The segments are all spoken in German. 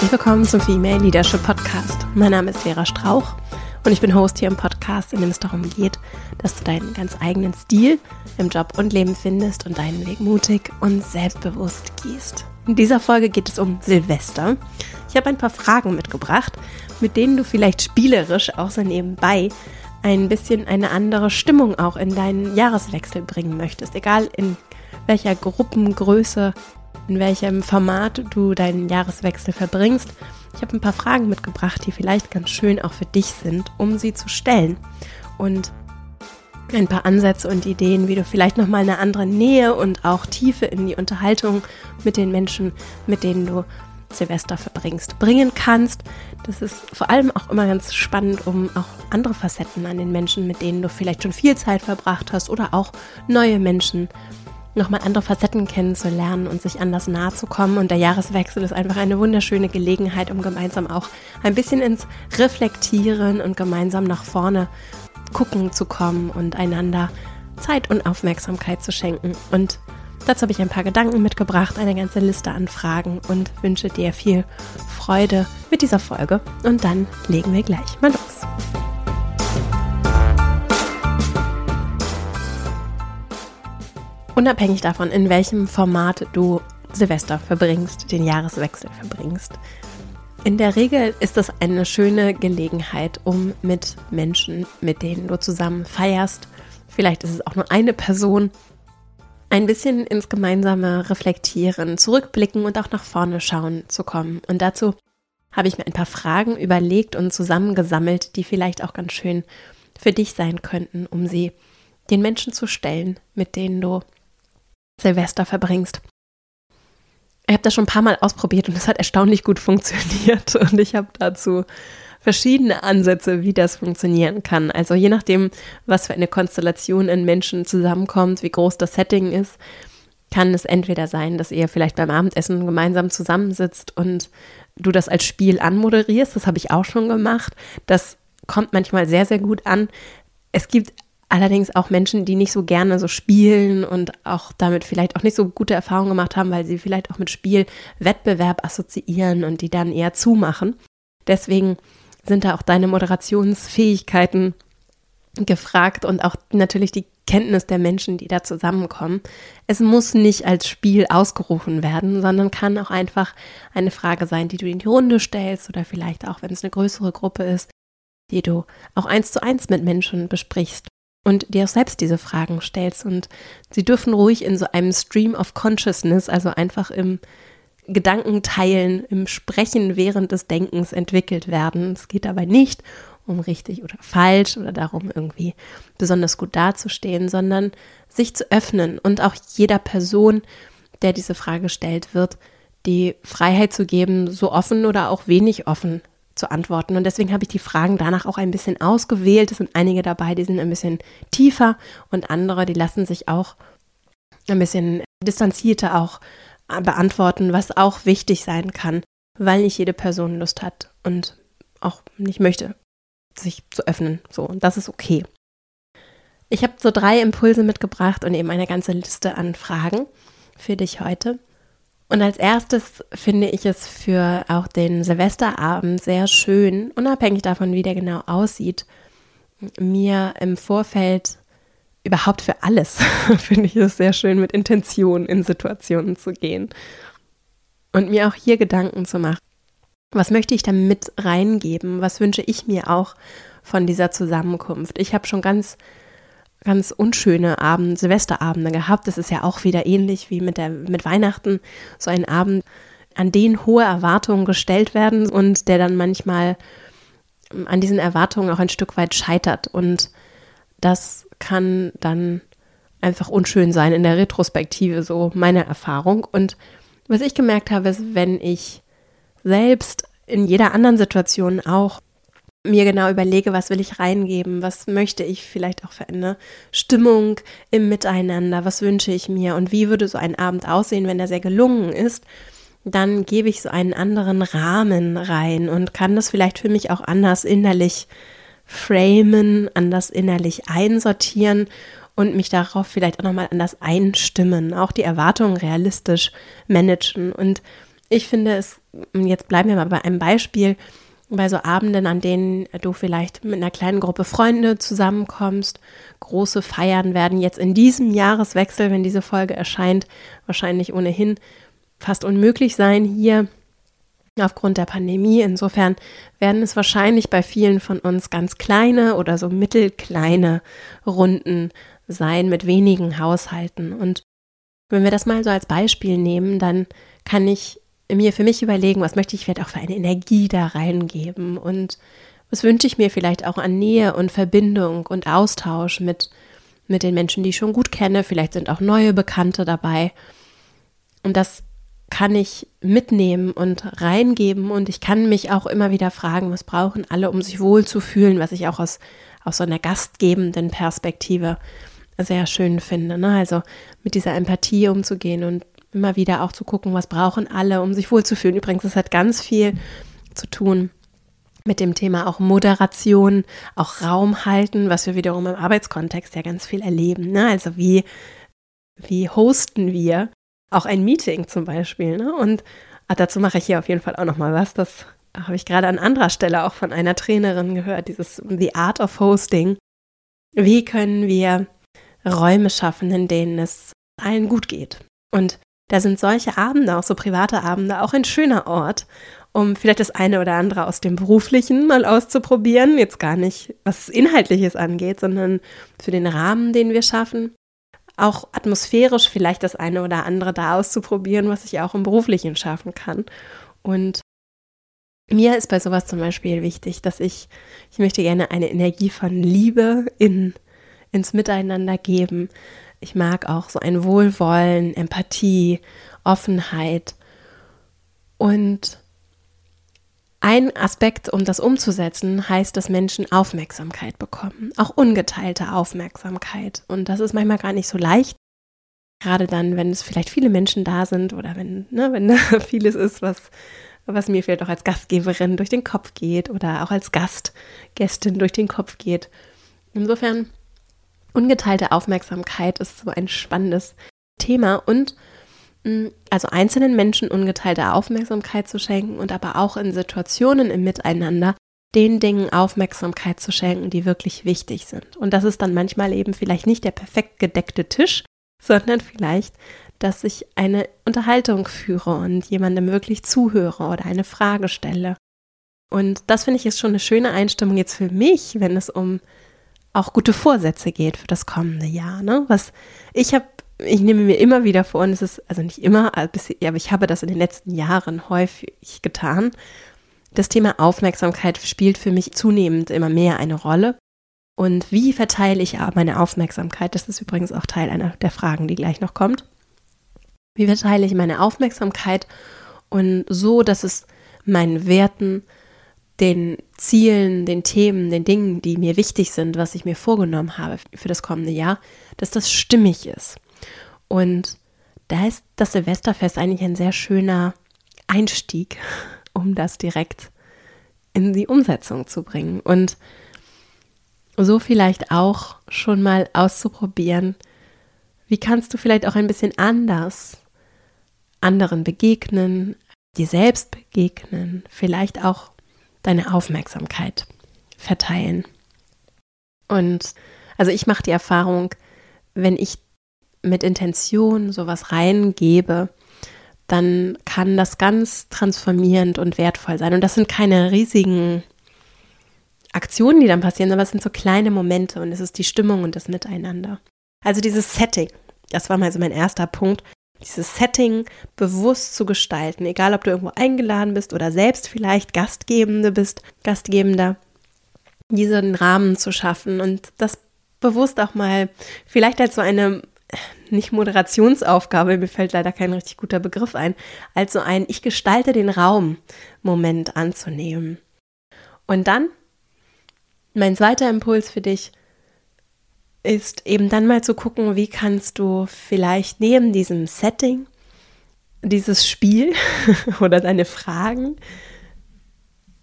Herzlich willkommen zum Female Leadership Podcast. Mein Name ist Vera Strauch und ich bin Host hier im Podcast, in dem es darum geht, dass du deinen ganz eigenen Stil im Job und Leben findest und deinen Weg mutig und selbstbewusst gehst. In dieser Folge geht es um Silvester. Ich habe ein paar Fragen mitgebracht, mit denen du vielleicht spielerisch auch so nebenbei ein bisschen eine andere Stimmung auch in deinen Jahreswechsel bringen möchtest. Egal in welcher Gruppengröße, in welchem Format du deinen Jahreswechsel verbringst. Ich habe ein paar Fragen mitgebracht, die vielleicht ganz schön auch für dich sind, um sie zu stellen. Und ein paar Ansätze und Ideen, wie du vielleicht nochmal eine andere Nähe und auch Tiefe in die Unterhaltung mit den Menschen, mit denen du Silvester verbringst, bringen kannst. Das ist vor allem auch immer ganz spannend, um auch andere Facetten an den Menschen, mit denen du vielleicht schon viel Zeit verbracht hast oder auch neue Menschen nochmal andere Facetten kennenzulernen und sich anders nahe zu kommen. Und der Jahreswechsel ist einfach eine wunderschöne Gelegenheit, um gemeinsam auch ein bisschen ins Reflektieren und gemeinsam nach vorne gucken zu kommen und einander Zeit und Aufmerksamkeit zu schenken. Und dazu habe ich ein paar Gedanken mitgebracht, eine ganze Liste an Fragen und wünsche dir viel Freude mit dieser Folge. Und dann legen wir gleich mal los. Unabhängig davon, in welchem Format du Silvester verbringst, den Jahreswechsel verbringst. In der Regel ist das eine schöne Gelegenheit, um mit Menschen, mit denen du zusammen feierst, vielleicht ist es auch nur eine Person, ein bisschen ins gemeinsame Reflektieren, zurückblicken und auch nach vorne schauen zu kommen. Und dazu habe ich mir ein paar Fragen überlegt und zusammengesammelt, die vielleicht auch ganz schön für dich sein könnten, um sie den Menschen zu stellen, mit denen du Silvester verbringst. Ich habe das schon ein paar Mal ausprobiert und es hat erstaunlich gut funktioniert. Und ich habe dazu verschiedene Ansätze, wie das funktionieren kann. Also je nachdem, was für eine Konstellation in Menschen zusammenkommt, wie groß das Setting ist, kann es entweder sein, dass ihr vielleicht beim Abendessen gemeinsam zusammensitzt und du das als Spiel anmoderierst. Das habe ich auch schon gemacht. Das kommt manchmal sehr, sehr gut an. Es gibt Allerdings auch Menschen, die nicht so gerne so spielen und auch damit vielleicht auch nicht so gute Erfahrungen gemacht haben, weil sie vielleicht auch mit Spiel Wettbewerb assoziieren und die dann eher zumachen. Deswegen sind da auch deine Moderationsfähigkeiten gefragt und auch natürlich die Kenntnis der Menschen, die da zusammenkommen. Es muss nicht als Spiel ausgerufen werden, sondern kann auch einfach eine Frage sein, die du in die Runde stellst oder vielleicht auch, wenn es eine größere Gruppe ist, die du auch eins zu eins mit Menschen besprichst und dir auch selbst diese Fragen stellst. Und sie dürfen ruhig in so einem Stream of Consciousness, also einfach im Gedankenteilen, im Sprechen während des Denkens entwickelt werden. Es geht dabei nicht um richtig oder falsch oder darum, irgendwie besonders gut dazustehen, sondern sich zu öffnen und auch jeder Person, der diese Frage stellt, wird die Freiheit zu geben, so offen oder auch wenig offen zu antworten. Und deswegen habe ich die Fragen danach auch ein bisschen ausgewählt. Es sind einige dabei, die sind ein bisschen tiefer und andere, die lassen sich auch ein bisschen distanzierter auch beantworten, was auch wichtig sein kann, weil nicht jede Person Lust hat und auch nicht möchte, sich zu öffnen. So, und das ist okay. Ich habe so drei Impulse mitgebracht und eben eine ganze Liste an Fragen für dich heute. Und als erstes finde ich es für auch den Silvesterabend sehr schön, unabhängig davon, wie der genau aussieht, mir im Vorfeld überhaupt für alles finde ich es sehr schön, mit Intention in Situationen zu gehen und mir auch hier Gedanken zu machen. Was möchte ich damit reingeben? Was wünsche ich mir auch von dieser Zusammenkunft? Ich habe schon ganz ganz unschöne Abend, Silvesterabende gehabt. Das ist ja auch wieder ähnlich wie mit, der, mit Weihnachten. So ein Abend, an den hohe Erwartungen gestellt werden und der dann manchmal ähm, an diesen Erwartungen auch ein Stück weit scheitert. Und das kann dann einfach unschön sein in der Retrospektive, so meine Erfahrung. Und was ich gemerkt habe, ist, wenn ich selbst in jeder anderen Situation auch mir genau überlege, was will ich reingeben, was möchte ich vielleicht auch für eine Stimmung im Miteinander, was wünsche ich mir und wie würde so ein Abend aussehen, wenn er sehr gelungen ist, dann gebe ich so einen anderen Rahmen rein und kann das vielleicht für mich auch anders innerlich framen, anders innerlich einsortieren und mich darauf vielleicht auch nochmal anders einstimmen, auch die Erwartungen realistisch managen. Und ich finde es, jetzt bleiben wir mal bei einem Beispiel, bei so Abenden, an denen du vielleicht mit einer kleinen Gruppe Freunde zusammenkommst. Große Feiern werden jetzt in diesem Jahreswechsel, wenn diese Folge erscheint, wahrscheinlich ohnehin fast unmöglich sein hier aufgrund der Pandemie. Insofern werden es wahrscheinlich bei vielen von uns ganz kleine oder so mittelkleine Runden sein mit wenigen Haushalten. Und wenn wir das mal so als Beispiel nehmen, dann kann ich mir für mich überlegen, was möchte ich vielleicht auch für eine Energie da reingeben und was wünsche ich mir vielleicht auch an Nähe und Verbindung und Austausch mit, mit den Menschen, die ich schon gut kenne. Vielleicht sind auch neue Bekannte dabei. Und das kann ich mitnehmen und reingeben und ich kann mich auch immer wieder fragen, was brauchen alle, um sich wohl zu fühlen, was ich auch aus, aus so einer gastgebenden Perspektive sehr schön finde. Ne? Also mit dieser Empathie umzugehen und immer wieder auch zu gucken, was brauchen alle, um sich wohlzufühlen. Übrigens, das hat ganz viel zu tun mit dem Thema auch Moderation, auch Raum halten, was wir wiederum im Arbeitskontext ja ganz viel erleben. Ne? Also wie, wie hosten wir auch ein Meeting zum Beispiel. Ne? Und ach, dazu mache ich hier auf jeden Fall auch nochmal was. Das habe ich gerade an anderer Stelle auch von einer Trainerin gehört, dieses The Art of Hosting. Wie können wir Räume schaffen, in denen es allen gut geht? Und da sind solche Abende, auch so private Abende, auch ein schöner Ort, um vielleicht das eine oder andere aus dem Beruflichen mal auszuprobieren. Jetzt gar nicht, was Inhaltliches angeht, sondern für den Rahmen, den wir schaffen. Auch atmosphärisch vielleicht das eine oder andere da auszuprobieren, was ich auch im Beruflichen schaffen kann. Und mir ist bei sowas zum Beispiel wichtig, dass ich, ich möchte gerne eine Energie von Liebe in, ins Miteinander geben, ich mag auch so ein Wohlwollen, Empathie, Offenheit. Und ein Aspekt, um das umzusetzen, heißt, dass Menschen Aufmerksamkeit bekommen, auch ungeteilte Aufmerksamkeit. Und das ist manchmal gar nicht so leicht, gerade dann, wenn es vielleicht viele Menschen da sind oder wenn, ne, wenn vieles ist, was, was mir vielleicht auch als Gastgeberin durch den Kopf geht oder auch als Gastgästin durch den Kopf geht. Insofern Ungeteilte Aufmerksamkeit ist so ein spannendes Thema und mm, also einzelnen Menschen ungeteilte Aufmerksamkeit zu schenken und aber auch in Situationen im Miteinander den Dingen Aufmerksamkeit zu schenken, die wirklich wichtig sind. Und das ist dann manchmal eben vielleicht nicht der perfekt gedeckte Tisch, sondern vielleicht, dass ich eine Unterhaltung führe und jemandem wirklich zuhöre oder eine Frage stelle. Und das finde ich ist schon eine schöne Einstimmung jetzt für mich, wenn es um auch gute Vorsätze geht für das kommende Jahr. Ne? Was ich habe, ich nehme mir immer wieder vor, und es ist also nicht immer, aber ich habe das in den letzten Jahren häufig getan. Das Thema Aufmerksamkeit spielt für mich zunehmend immer mehr eine Rolle. Und wie verteile ich meine Aufmerksamkeit? Das ist übrigens auch Teil einer der Fragen, die gleich noch kommt. Wie verteile ich meine Aufmerksamkeit und so, dass es meinen Werten, den Zielen, den Themen, den Dingen, die mir wichtig sind, was ich mir vorgenommen habe für das kommende Jahr, dass das stimmig ist. Und da ist das Silvesterfest eigentlich ein sehr schöner Einstieg, um das direkt in die Umsetzung zu bringen. Und so vielleicht auch schon mal auszuprobieren, wie kannst du vielleicht auch ein bisschen anders anderen begegnen, dir selbst begegnen, vielleicht auch deine Aufmerksamkeit verteilen. Und also ich mache die Erfahrung, wenn ich mit Intention sowas reingebe, dann kann das ganz transformierend und wertvoll sein. Und das sind keine riesigen Aktionen, die dann passieren, aber es sind so kleine Momente und es ist die Stimmung und das Miteinander. Also dieses Setting, das war mal so mein erster Punkt, dieses Setting bewusst zu gestalten, egal ob du irgendwo eingeladen bist oder selbst vielleicht Gastgebende bist, Gastgebender, diesen Rahmen zu schaffen und das bewusst auch mal vielleicht als so eine nicht Moderationsaufgabe, mir fällt leider kein richtig guter Begriff ein, als so ein Ich gestalte den Raum Moment anzunehmen. Und dann mein zweiter Impuls für dich, ist eben dann mal zu gucken, wie kannst du vielleicht neben diesem Setting dieses Spiel oder deine Fragen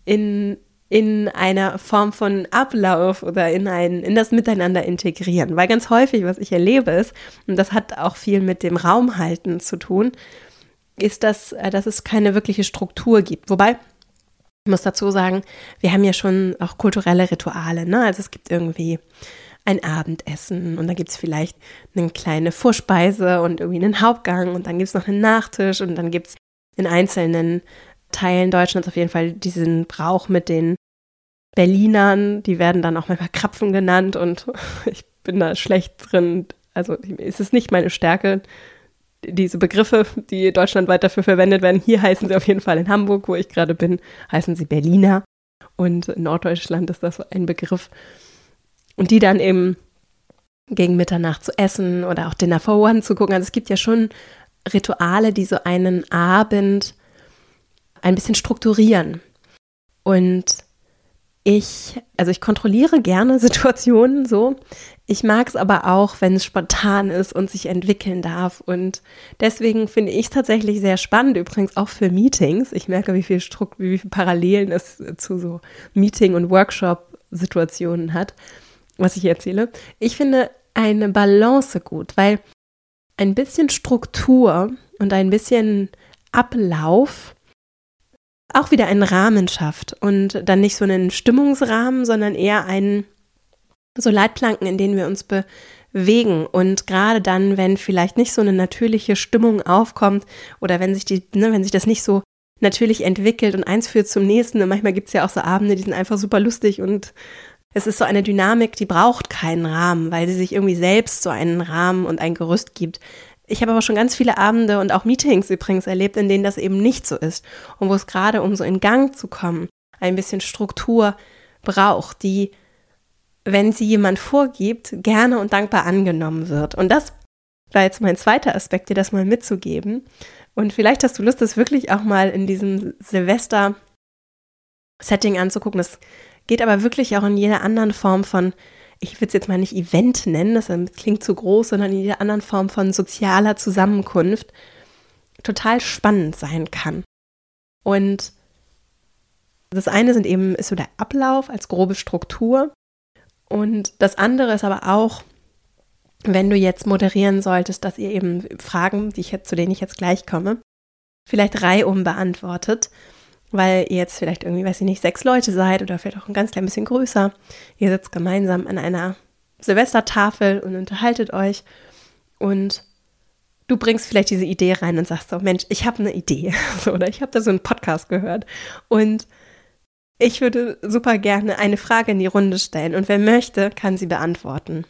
in, in einer Form von Ablauf oder in, ein, in das Miteinander integrieren. Weil ganz häufig, was ich erlebe, ist, und das hat auch viel mit dem Raumhalten zu tun, ist, dass, äh, dass es keine wirkliche Struktur gibt. Wobei, ich muss dazu sagen, wir haben ja schon auch kulturelle Rituale. Ne? Also es gibt irgendwie ein Abendessen und dann gibt es vielleicht eine kleine Vorspeise und irgendwie einen Hauptgang und dann gibt es noch einen Nachtisch und dann gibt es in einzelnen Teilen Deutschlands auf jeden Fall diesen Brauch mit den Berlinern, die werden dann auch manchmal Krapfen genannt und ich bin da schlecht drin. Also ist es nicht meine Stärke, diese Begriffe, die deutschlandweit dafür verwendet werden. Hier heißen sie auf jeden Fall in Hamburg, wo ich gerade bin, heißen sie Berliner. Und in Norddeutschland ist das ein Begriff. Und die dann eben gegen Mitternacht zu essen oder auch Dinner for One zu gucken. Also es gibt ja schon Rituale, die so einen Abend ein bisschen strukturieren. Und ich, also ich kontrolliere gerne Situationen so. Ich mag es aber auch, wenn es spontan ist und sich entwickeln darf. Und deswegen finde ich es tatsächlich sehr spannend, übrigens auch für Meetings. Ich merke, wie viel Struck, wie viele Parallelen es zu so Meeting- und Workshop-Situationen hat, was ich erzähle. Ich finde eine Balance gut, weil ein bisschen Struktur und ein bisschen Ablauf auch wieder einen Rahmen schafft und dann nicht so einen Stimmungsrahmen, sondern eher einen so Leitplanken, in denen wir uns bewegen. Und gerade dann, wenn vielleicht nicht so eine natürliche Stimmung aufkommt oder wenn sich die, ne, wenn sich das nicht so natürlich entwickelt und eins führt zum nächsten. Und manchmal gibt es ja auch so Abende, die sind einfach super lustig und es ist so eine Dynamik, die braucht keinen Rahmen, weil sie sich irgendwie selbst so einen Rahmen und ein Gerüst gibt. Ich habe aber schon ganz viele Abende und auch Meetings übrigens erlebt, in denen das eben nicht so ist und wo es gerade, um so in Gang zu kommen, ein bisschen Struktur braucht, die, wenn sie jemand vorgibt, gerne und dankbar angenommen wird. Und das war jetzt mein zweiter Aspekt, dir das mal mitzugeben. Und vielleicht hast du Lust, das wirklich auch mal in diesem Silvester-Setting anzugucken. Das geht aber wirklich auch in jeder anderen Form von ich würde es jetzt mal nicht Event nennen, das klingt zu groß, sondern in jeder anderen Form von sozialer Zusammenkunft total spannend sein kann. Und das eine sind eben, ist so der Ablauf als grobe Struktur. Und das andere ist aber auch, wenn du jetzt moderieren solltest, dass ihr eben Fragen, die ich zu denen ich jetzt gleich komme, vielleicht reihum beantwortet weil ihr jetzt vielleicht irgendwie, weiß ich nicht, sechs Leute seid oder vielleicht auch ein ganz klein bisschen größer. Ihr sitzt gemeinsam an einer Silvestertafel und unterhaltet euch. Und du bringst vielleicht diese Idee rein und sagst so, Mensch, ich habe eine Idee. So, oder ich habe da so einen Podcast gehört. Und ich würde super gerne eine Frage in die Runde stellen. Und wer möchte, kann sie beantworten.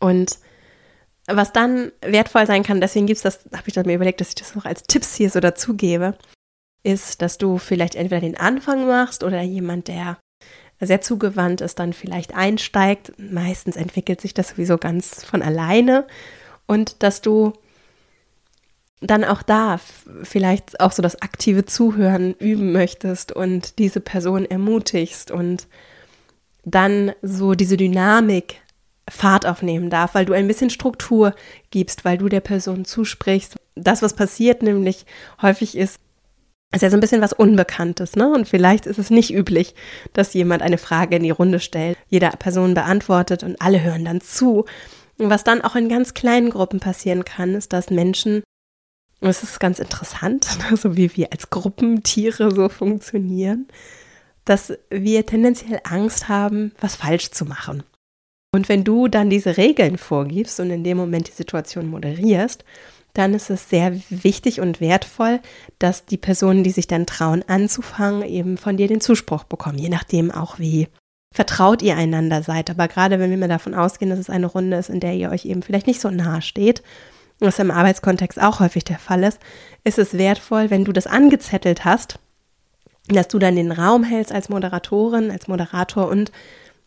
Und was dann wertvoll sein kann, deswegen gibt es das, habe ich mir überlegt, dass ich das noch als Tipps hier so dazugebe, ist, dass du vielleicht entweder den Anfang machst oder jemand, der sehr zugewandt ist, dann vielleicht einsteigt. Meistens entwickelt sich das sowieso ganz von alleine und dass du dann auch da vielleicht auch so das aktive Zuhören üben möchtest und diese Person ermutigst und dann so diese Dynamik Fahrt aufnehmen darf, weil du ein bisschen Struktur gibst, weil du der Person zusprichst. Das, was passiert nämlich häufig ist, ist ja so ein bisschen was Unbekanntes, ne? Und vielleicht ist es nicht üblich, dass jemand eine Frage in die Runde stellt, jeder Person beantwortet und alle hören dann zu. Und was dann auch in ganz kleinen Gruppen passieren kann, ist, dass Menschen, und es ist ganz interessant, ne? so wie wir als Gruppentiere so funktionieren, dass wir tendenziell Angst haben, was falsch zu machen. Und wenn du dann diese Regeln vorgibst und in dem Moment die Situation moderierst, dann ist es sehr wichtig und wertvoll, dass die Personen, die sich dann trauen anzufangen, eben von dir den Zuspruch bekommen, je nachdem auch wie vertraut ihr einander seid. Aber gerade wenn wir mal davon ausgehen, dass es eine Runde ist, in der ihr euch eben vielleicht nicht so nahe steht, was im Arbeitskontext auch häufig der Fall ist, ist es wertvoll, wenn du das angezettelt hast, dass du dann den Raum hältst als Moderatorin, als Moderator und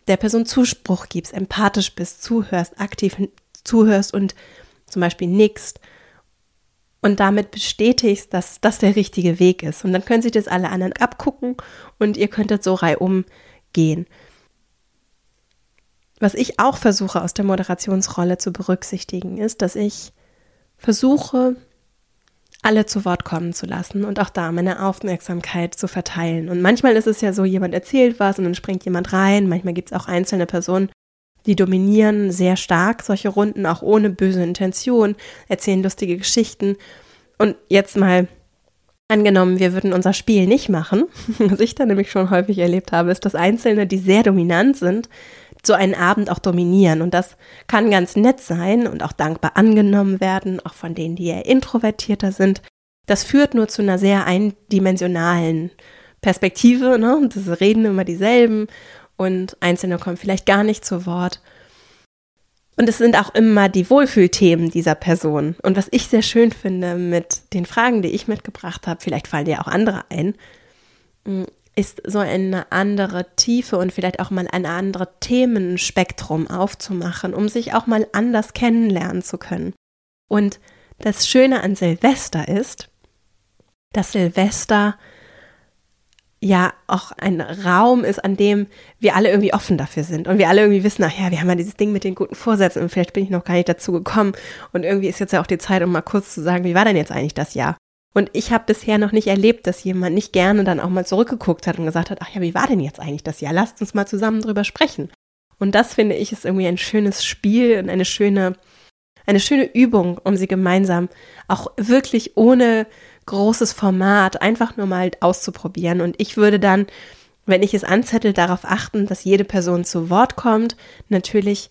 der Person Zuspruch gibst, empathisch bist, zuhörst, aktiv zuhörst und zum Beispiel nickst und damit bestätigst, dass das der richtige Weg ist. Und dann können sich das alle anderen abgucken und ihr könntet so reihum gehen. Was ich auch versuche aus der Moderationsrolle zu berücksichtigen, ist, dass ich versuche, alle zu Wort kommen zu lassen und auch da meine Aufmerksamkeit zu verteilen. Und manchmal ist es ja so, jemand erzählt was und dann springt jemand rein. Manchmal gibt es auch einzelne Personen, die dominieren sehr stark solche Runden, auch ohne böse Intention, erzählen lustige Geschichten. Und jetzt mal angenommen, wir würden unser Spiel nicht machen, was ich da nämlich schon häufig erlebt habe, ist, dass Einzelne, die sehr dominant sind, so einen Abend auch dominieren. Und das kann ganz nett sein und auch dankbar angenommen werden, auch von denen, die eher introvertierter sind. Das führt nur zu einer sehr eindimensionalen Perspektive. Ne? Das reden immer dieselben und Einzelne kommen vielleicht gar nicht zu Wort. Und es sind auch immer die Wohlfühlthemen dieser Person. Und was ich sehr schön finde mit den Fragen, die ich mitgebracht habe, vielleicht fallen dir auch andere ein, mm, ist so eine andere Tiefe und vielleicht auch mal ein anderes Themenspektrum aufzumachen, um sich auch mal anders kennenlernen zu können. Und das Schöne an Silvester ist, dass Silvester ja auch ein Raum ist, an dem wir alle irgendwie offen dafür sind und wir alle irgendwie wissen, ach ja, wir haben ja dieses Ding mit den guten Vorsätzen und vielleicht bin ich noch gar nicht dazu gekommen und irgendwie ist jetzt ja auch die Zeit, um mal kurz zu sagen, wie war denn jetzt eigentlich das Jahr? Und ich habe bisher noch nicht erlebt, dass jemand nicht gerne dann auch mal zurückgeguckt hat und gesagt hat, ach ja, wie war denn jetzt eigentlich das Jahr? Lasst uns mal zusammen drüber sprechen. Und das finde ich ist irgendwie ein schönes Spiel und eine schöne, eine schöne Übung, um sie gemeinsam auch wirklich ohne großes Format einfach nur mal auszuprobieren. Und ich würde dann, wenn ich es anzettel, darauf achten, dass jede Person zu Wort kommt. Natürlich,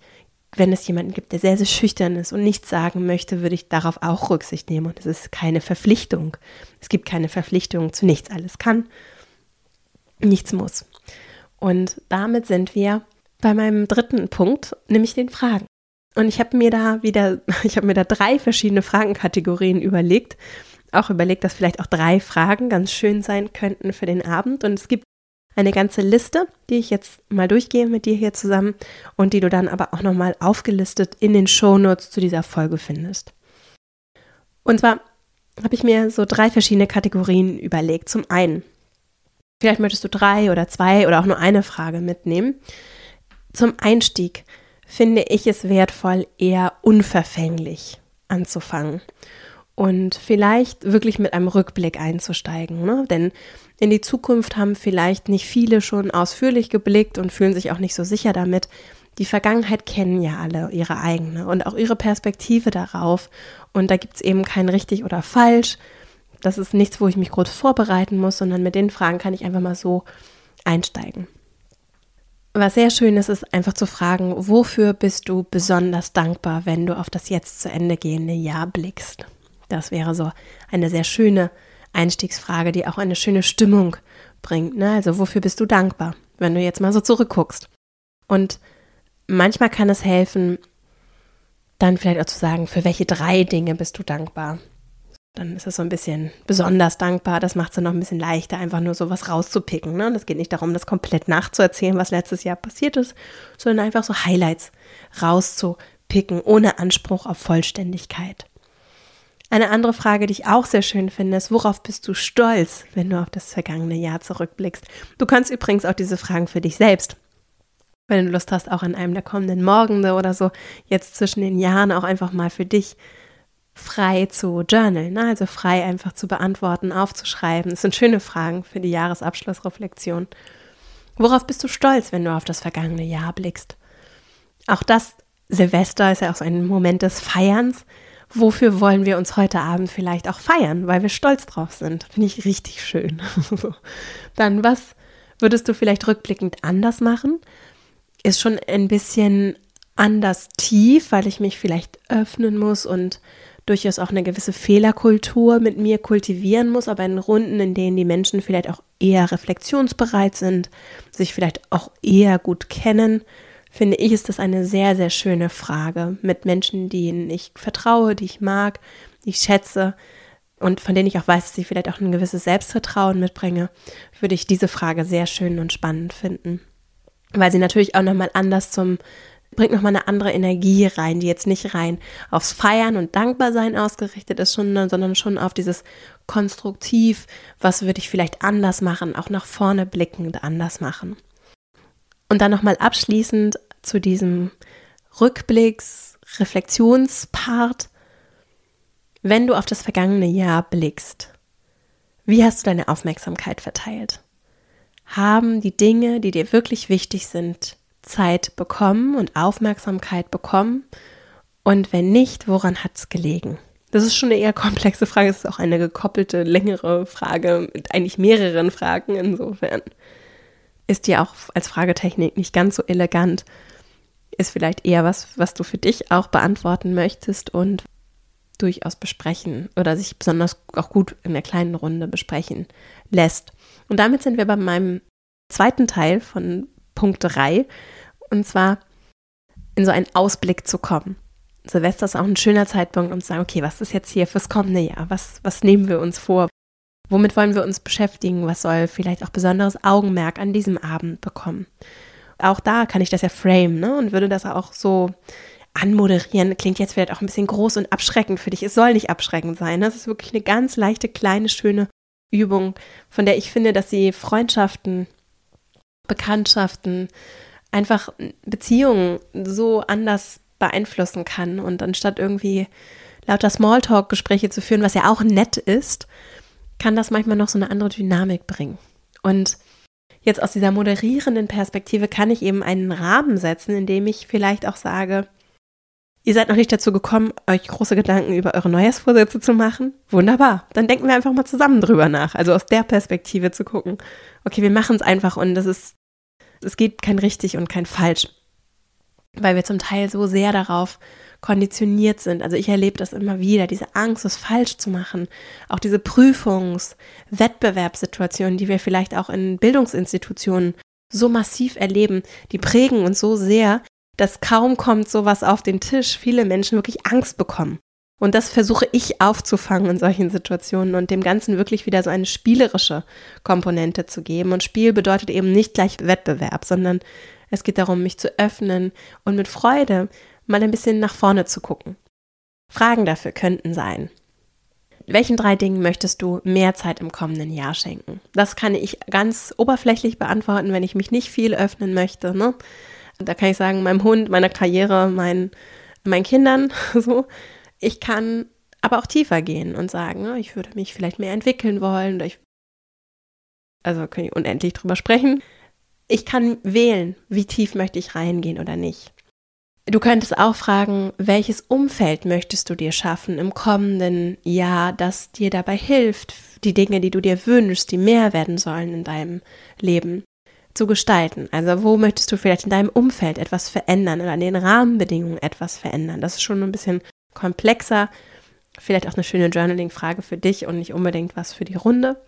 wenn es jemanden gibt, der sehr, sehr schüchtern ist und nichts sagen möchte, würde ich darauf auch Rücksicht nehmen. Und es ist keine Verpflichtung. Es gibt keine Verpflichtung zu nichts. Alles kann, nichts muss. Und damit sind wir bei meinem dritten Punkt, nämlich den Fragen. Und ich habe mir da wieder, ich habe mir da drei verschiedene Fragenkategorien überlegt auch überlegt, dass vielleicht auch drei Fragen ganz schön sein könnten für den Abend. Und es gibt eine ganze Liste, die ich jetzt mal durchgehe mit dir hier zusammen und die du dann aber auch nochmal aufgelistet in den Shownotes zu dieser Folge findest. Und zwar habe ich mir so drei verschiedene Kategorien überlegt. Zum einen, vielleicht möchtest du drei oder zwei oder auch nur eine Frage mitnehmen. Zum Einstieg finde ich es wertvoll, eher unverfänglich anzufangen und vielleicht wirklich mit einem Rückblick einzusteigen. Ne? Denn in die Zukunft haben vielleicht nicht viele schon ausführlich geblickt und fühlen sich auch nicht so sicher damit. Die Vergangenheit kennen ja alle ihre eigene und auch ihre Perspektive darauf. Und da gibt es eben kein richtig oder falsch. Das ist nichts, wo ich mich groß vorbereiten muss, sondern mit den Fragen kann ich einfach mal so einsteigen. Was sehr schön ist, ist einfach zu fragen, wofür bist du besonders dankbar, wenn du auf das jetzt zu Ende gehende Jahr blickst? Das wäre so eine sehr schöne Einstiegsfrage, die auch eine schöne Stimmung bringt. Ne? Also wofür bist du dankbar, wenn du jetzt mal so zurückguckst? Und manchmal kann es helfen, dann vielleicht auch zu sagen, für welche drei Dinge bist du dankbar? Dann ist es so ein bisschen besonders dankbar. Das macht es dann noch ein bisschen leichter, einfach nur so was rauszupicken. Ne? Geht nicht darum, das komplett nachzuerzählen, was letztes Jahr passiert ist, sondern einfach so Highlights rauszupicken, ohne Anspruch auf Vollständigkeit. Eine andere Frage, die ich auch sehr schön finde, ist, worauf bist du stolz, wenn du auf das vergangene Jahr zurückblickst? Du kannst übrigens auch diese Fragen für dich selbst, wenn du Lust hast, auch an einem der kommenden Morgende oder so, jetzt zwischen den Jahren auch einfach mal für dich frei zu journalen, ne? also frei einfach zu beantworten, aufzuschreiben. Das sind schöne Fragen für die Jahresabschlussreflexion. Worauf bist du stolz, wenn du auf das vergangene Jahr blickst? Auch das Silvester ist ja auch so ein Moment des Feierns wofür wollen wir uns heute Abend vielleicht auch feiern, weil wir stolz drauf sind. Finde ich richtig schön. Dann, was würdest du vielleicht rückblickend anders machen? Ist schon ein bisschen anders tief, weil ich mich vielleicht öffnen muss und durchaus auch eine gewisse Fehlerkultur mit mir kultivieren muss, aber in Runden, in denen die Menschen vielleicht auch eher reflexionsbereit sind, sich vielleicht auch eher gut kennen, finde ich, ist das eine sehr, sehr schöne Frage mit Menschen, denen ich vertraue, die ich mag, die ich schätze und von denen ich auch weiß, dass ich vielleicht auch ein gewisses Selbstvertrauen mitbringe, würde ich diese Frage sehr schön und spannend finden. Weil sie natürlich auch nochmal anders zum, bringt nochmal eine andere Energie rein, die jetzt nicht rein aufs Feiern und Dankbarsein ausgerichtet ist, schon, sondern schon auf dieses konstruktiv, was würde ich vielleicht anders machen, auch nach vorne blickend anders machen. Und dann nochmal abschließend zu diesem Rückblicks-, Reflexionspart. Wenn du auf das vergangene Jahr blickst, wie hast du deine Aufmerksamkeit verteilt? Haben die Dinge, die dir wirklich wichtig sind, Zeit bekommen und Aufmerksamkeit bekommen? Und wenn nicht, woran hat es gelegen? Das ist schon eine eher komplexe Frage. Es ist auch eine gekoppelte, längere Frage mit eigentlich mehreren Fragen. Insofern ist die auch als Fragetechnik nicht ganz so elegant. Ist vielleicht eher was, was du für dich auch beantworten möchtest und durchaus besprechen oder sich besonders auch gut in der kleinen Runde besprechen lässt. Und damit sind wir bei meinem zweiten Teil von Punkt 3 und zwar in so einen Ausblick zu kommen. Silvester ist auch ein schöner Zeitpunkt, um zu sagen, okay, was ist jetzt hier fürs kommende Jahr? Was, was nehmen wir uns vor? Womit wollen wir uns beschäftigen? Was soll vielleicht auch besonderes Augenmerk an diesem Abend bekommen? Auch da kann ich das ja frame, ne? Und würde das auch so anmoderieren. Klingt jetzt vielleicht auch ein bisschen groß und abschreckend für dich. Es soll nicht abschreckend sein. Das ist wirklich eine ganz leichte, kleine, schöne Übung, von der ich finde, dass sie Freundschaften, Bekanntschaften, einfach Beziehungen so anders beeinflussen kann. Und anstatt irgendwie lauter Smalltalk-Gespräche zu führen, was ja auch nett ist, kann das manchmal noch so eine andere Dynamik bringen. Und jetzt aus dieser moderierenden Perspektive kann ich eben einen Rahmen setzen, in dem ich vielleicht auch sage, ihr seid noch nicht dazu gekommen, euch große Gedanken über eure Neujahrsvorsätze zu machen. Wunderbar. Dann denken wir einfach mal zusammen drüber nach. Also aus der Perspektive zu gucken, okay, wir machen es einfach und das ist, es geht kein richtig und kein falsch. Weil wir zum Teil so sehr darauf konditioniert sind. Also ich erlebe das immer wieder, diese Angst, es falsch zu machen. Auch diese Prüfungs-, Wettbewerbssituationen, die wir vielleicht auch in Bildungsinstitutionen so massiv erleben, die prägen uns so sehr, dass kaum kommt sowas auf den Tisch, viele Menschen wirklich Angst bekommen. Und das versuche ich aufzufangen in solchen Situationen und dem Ganzen wirklich wieder so eine spielerische Komponente zu geben. Und Spiel bedeutet eben nicht gleich Wettbewerb, sondern es geht darum, mich zu öffnen und mit Freude mal ein bisschen nach vorne zu gucken. Fragen dafür könnten sein. Welchen drei Dingen möchtest du mehr Zeit im kommenden Jahr schenken? Das kann ich ganz oberflächlich beantworten, wenn ich mich nicht viel öffnen möchte. Ne? Da kann ich sagen, meinem Hund, meiner Karriere, mein, meinen Kindern, so. Ich kann aber auch tiefer gehen und sagen, ne, ich würde mich vielleicht mehr entwickeln wollen. Ich, also kann ich unendlich drüber sprechen. Ich kann wählen, wie tief möchte ich reingehen oder nicht. Du könntest auch fragen, welches Umfeld möchtest du dir schaffen im kommenden Jahr, das dir dabei hilft, die Dinge, die du dir wünschst, die mehr werden sollen in deinem Leben, zu gestalten. Also wo möchtest du vielleicht in deinem Umfeld etwas verändern oder an den Rahmenbedingungen etwas verändern? Das ist schon ein bisschen komplexer. Vielleicht auch eine schöne Journaling-Frage für dich und nicht unbedingt was für die Runde.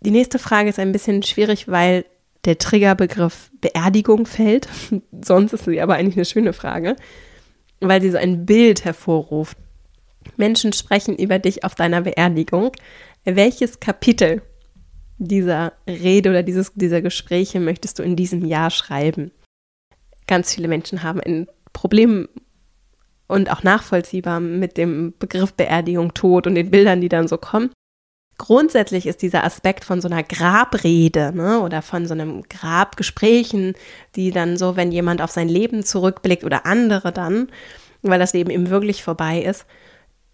Die nächste Frage ist ein bisschen schwierig, weil der Triggerbegriff Beerdigung fällt. Sonst ist sie aber eigentlich eine schöne Frage, weil sie so ein Bild hervorruft. Menschen sprechen über dich auf deiner Beerdigung. Welches Kapitel dieser Rede oder dieses, dieser Gespräche möchtest du in diesem Jahr schreiben? Ganz viele Menschen haben ein Problem und auch nachvollziehbar mit dem Begriff Beerdigung, Tod und den Bildern, die dann so kommen. Grundsätzlich ist dieser Aspekt von so einer Grabrede ne, oder von so einem Grabgesprächen, die dann so, wenn jemand auf sein Leben zurückblickt oder andere dann, weil das Leben eben wirklich vorbei ist,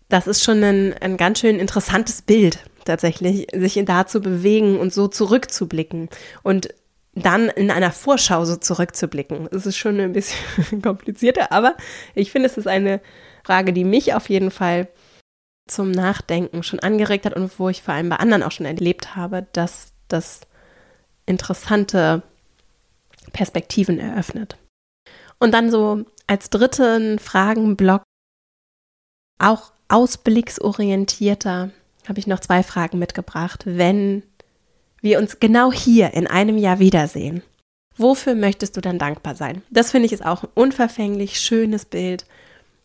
das ist schon ein, ein ganz schön interessantes Bild tatsächlich, sich da zu bewegen und so zurückzublicken und dann in einer Vorschau so zurückzublicken. Es ist schon ein bisschen komplizierter, aber ich finde, es ist eine Frage, die mich auf jeden Fall zum Nachdenken schon angeregt hat und wo ich vor allem bei anderen auch schon erlebt habe, dass das interessante Perspektiven eröffnet. Und dann so als dritten Fragenblock, auch ausblicksorientierter, habe ich noch zwei Fragen mitgebracht. Wenn wir uns genau hier in einem Jahr wiedersehen, wofür möchtest du dann dankbar sein? Das finde ich ist auch ein unverfänglich schönes Bild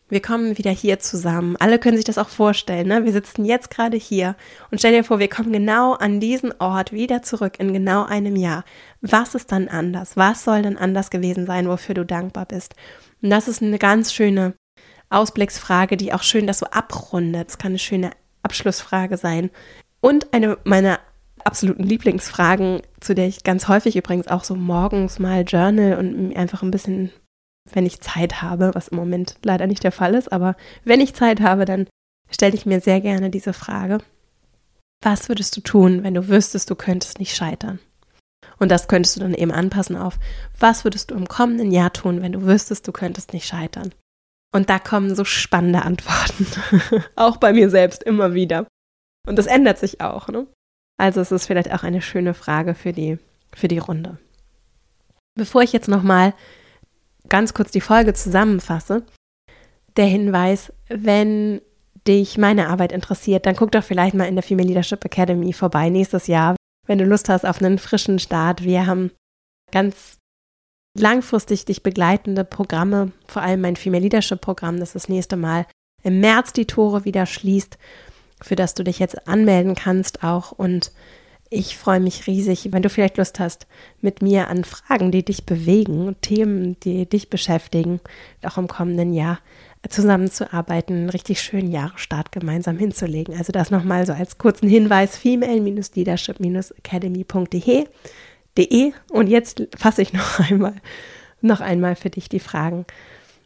wir kommen wieder hier zusammen. Alle können sich das auch vorstellen. Ne? Wir sitzen jetzt gerade hier und stell dir vor, wir kommen genau an diesen Ort wieder zurück in genau einem Jahr. Was ist dann anders? Was soll dann anders gewesen sein, wofür du dankbar bist? Und das ist eine ganz schöne Ausblicksfrage, die auch schön das so abrundet. Es kann eine schöne Abschlussfrage sein. Und eine meiner absoluten Lieblingsfragen, zu der ich ganz häufig übrigens auch so morgens mal journal und einfach ein bisschen wenn ich Zeit habe, was im Moment leider nicht der Fall ist, aber wenn ich Zeit habe, dann stelle ich mir sehr gerne diese Frage. Was würdest du tun, wenn du wüsstest, du könntest nicht scheitern? Und das könntest du dann eben anpassen auf, was würdest du im kommenden Jahr tun, wenn du wüsstest, du könntest nicht scheitern? Und da kommen so spannende Antworten. auch bei mir selbst immer wieder. Und das ändert sich auch. Ne? Also es ist vielleicht auch eine schöne Frage für die, für die Runde. Bevor ich jetzt nochmal ganz kurz die Folge zusammenfasse, der Hinweis, wenn dich meine Arbeit interessiert, dann guck doch vielleicht mal in der Female Leadership Academy vorbei nächstes Jahr, wenn du Lust hast auf einen frischen Start. Wir haben ganz langfristig dich begleitende Programme, vor allem mein Female Leadership Programm, das das nächste Mal im März die Tore wieder schließt, für das du dich jetzt anmelden kannst auch und ich freue mich riesig, wenn du vielleicht Lust hast, mit mir an Fragen, die dich bewegen, Themen, die dich beschäftigen, auch im kommenden Jahr zusammenzuarbeiten, einen richtig schönen Jahresstart gemeinsam hinzulegen. Also das nochmal so als kurzen Hinweis, female-leadership-academy.de und jetzt fasse ich noch einmal, noch einmal für dich die Fragen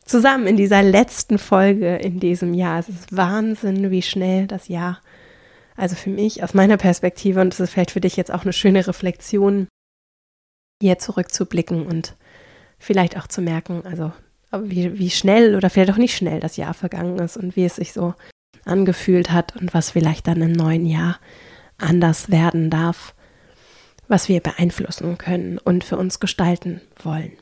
zusammen in dieser letzten Folge in diesem Jahr. Es ist Wahnsinn, wie schnell das Jahr also für mich aus meiner Perspektive, und es ist vielleicht für dich jetzt auch eine schöne Reflexion, hier zurückzublicken und vielleicht auch zu merken, also wie, wie schnell oder vielleicht auch nicht schnell das Jahr vergangen ist und wie es sich so angefühlt hat und was vielleicht dann im neuen Jahr anders werden darf, was wir beeinflussen können und für uns gestalten wollen.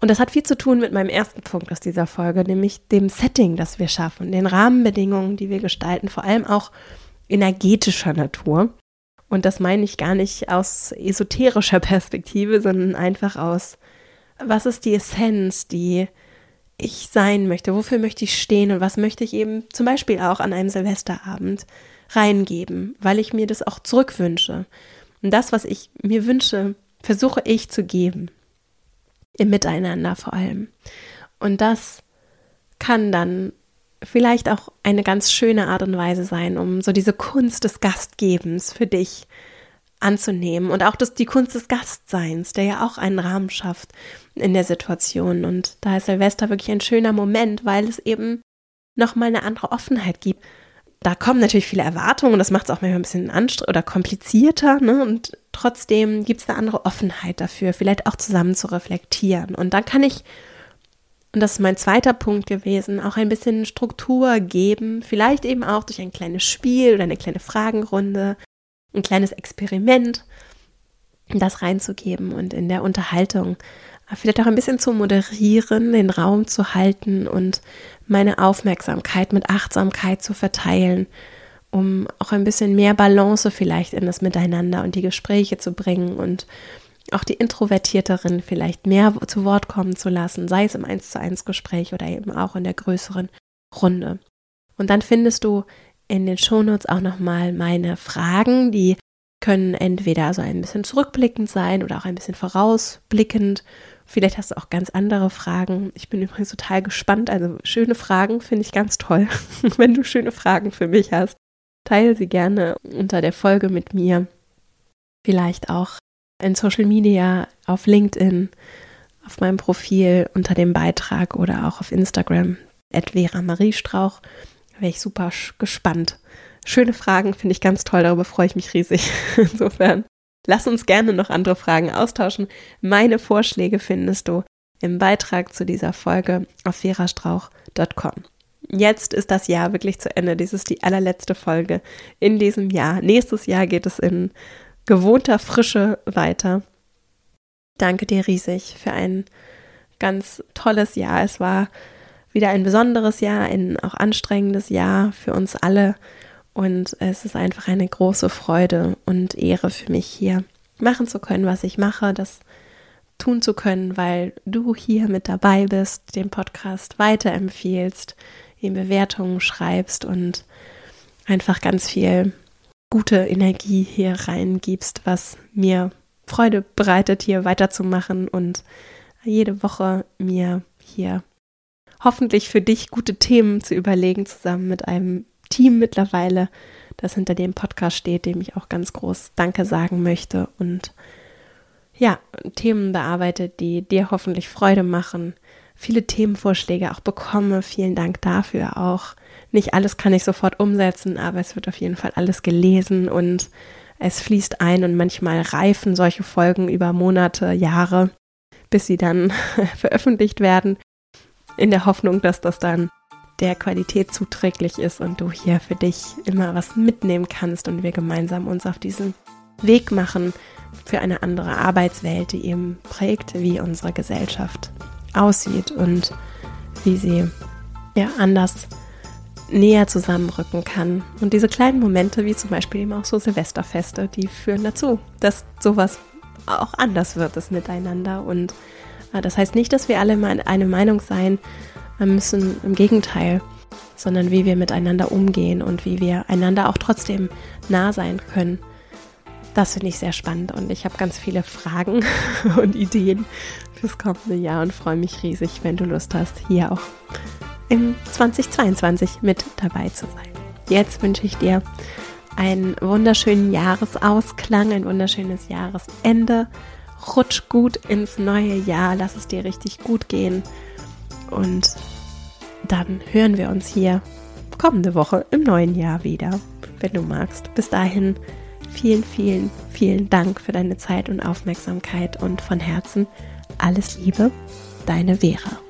Und das hat viel zu tun mit meinem ersten Punkt aus dieser Folge, nämlich dem Setting, das wir schaffen, den Rahmenbedingungen, die wir gestalten, vor allem auch energetischer Natur. Und das meine ich gar nicht aus esoterischer Perspektive, sondern einfach aus, was ist die Essenz, die ich sein möchte, wofür möchte ich stehen und was möchte ich eben zum Beispiel auch an einem Silvesterabend reingeben, weil ich mir das auch zurückwünsche. Und das, was ich mir wünsche, versuche ich zu geben. Im Miteinander vor allem. Und das kann dann vielleicht auch eine ganz schöne Art und Weise sein, um so diese Kunst des Gastgebens für dich anzunehmen und auch das, die Kunst des Gastseins, der ja auch einen Rahmen schafft in der Situation. Und da ist Silvester wirklich ein schöner Moment, weil es eben nochmal eine andere Offenheit gibt. Da kommen natürlich viele Erwartungen, das macht es auch manchmal ein bisschen anstrengend oder komplizierter, ne? Und trotzdem gibt es eine andere Offenheit dafür, vielleicht auch zusammen zu reflektieren. Und dann kann ich und das ist mein zweiter Punkt gewesen, auch ein bisschen Struktur geben, vielleicht eben auch durch ein kleines Spiel oder eine kleine Fragenrunde, ein kleines Experiment, das reinzugeben und in der Unterhaltung vielleicht auch ein bisschen zu moderieren, den Raum zu halten und meine Aufmerksamkeit mit Achtsamkeit zu verteilen, um auch ein bisschen mehr Balance vielleicht in das Miteinander und die Gespräche zu bringen und auch die Introvertierteren vielleicht mehr zu Wort kommen zu lassen, sei es im 1 zu 1 Gespräch oder eben auch in der größeren Runde. Und dann findest du in den Shownotes auch nochmal meine Fragen, die können entweder so ein bisschen zurückblickend sein oder auch ein bisschen vorausblickend. Vielleicht hast du auch ganz andere Fragen. Ich bin übrigens total gespannt. Also schöne Fragen finde ich ganz toll. Wenn du schöne Fragen für mich hast, teile sie gerne unter der Folge mit mir. Vielleicht auch in Social Media, auf LinkedIn, auf meinem Profil unter dem Beitrag oder auch auf Instagram, Vera Marie Strauch. Da wäre ich super gespannt. Schöne Fragen, finde ich ganz toll, darüber freue ich mich riesig. Insofern, lass uns gerne noch andere Fragen austauschen. Meine Vorschläge findest du im Beitrag zu dieser Folge auf verastrauch.com. Jetzt ist das Jahr wirklich zu Ende. Dies ist die allerletzte Folge in diesem Jahr. Nächstes Jahr geht es in gewohnter Frische weiter. Danke dir riesig für ein ganz tolles Jahr. Es war wieder ein besonderes Jahr, ein auch anstrengendes Jahr für uns alle. Und es ist einfach eine große Freude und Ehre für mich hier machen zu können, was ich mache, das tun zu können, weil du hier mit dabei bist, den Podcast weiterempfiehlst, ihm Bewertungen schreibst und einfach ganz viel gute Energie hier reingibst, was mir Freude bereitet, hier weiterzumachen und jede Woche mir hier hoffentlich für dich gute Themen zu überlegen, zusammen mit einem Team mittlerweile, das hinter dem Podcast steht, dem ich auch ganz groß Danke sagen möchte und ja, Themen bearbeitet, die dir hoffentlich Freude machen, viele Themenvorschläge auch bekomme. Vielen Dank dafür auch. Nicht alles kann ich sofort umsetzen, aber es wird auf jeden Fall alles gelesen und es fließt ein und manchmal reifen solche Folgen über Monate, Jahre, bis sie dann veröffentlicht werden. in der Hoffnung, dass das dann der Qualität zuträglich ist und du hier für dich immer was mitnehmen kannst und wir gemeinsam uns auf diesen Weg machen für eine andere Arbeitswelt, die eben prägt, wie unsere Gesellschaft aussieht und wie sie ja anders näher zusammenrücken kann. Und diese kleinen Momente, wie zum Beispiel eben auch so Silvesterfeste, die führen dazu, dass sowas auch anders wird, das Miteinander. Und äh, das heißt nicht, dass wir alle mal eine Meinung sein müssen, im Gegenteil, sondern wie wir miteinander umgehen und wie wir einander auch trotzdem nah sein können. Das finde ich sehr spannend und ich habe ganz viele Fragen und Ideen fürs kommende Jahr und freue mich riesig, wenn du Lust hast, hier auch im 2022 mit dabei zu sein. Jetzt wünsche ich dir einen wunderschönen Jahresausklang, ein wunderschönes Jahresende. Rutsch gut ins neue Jahr, lass es dir richtig gut gehen. Und dann hören wir uns hier kommende Woche im neuen Jahr wieder, wenn du magst. Bis dahin vielen, vielen, vielen Dank für deine Zeit und Aufmerksamkeit und von Herzen alles Liebe, deine Vera.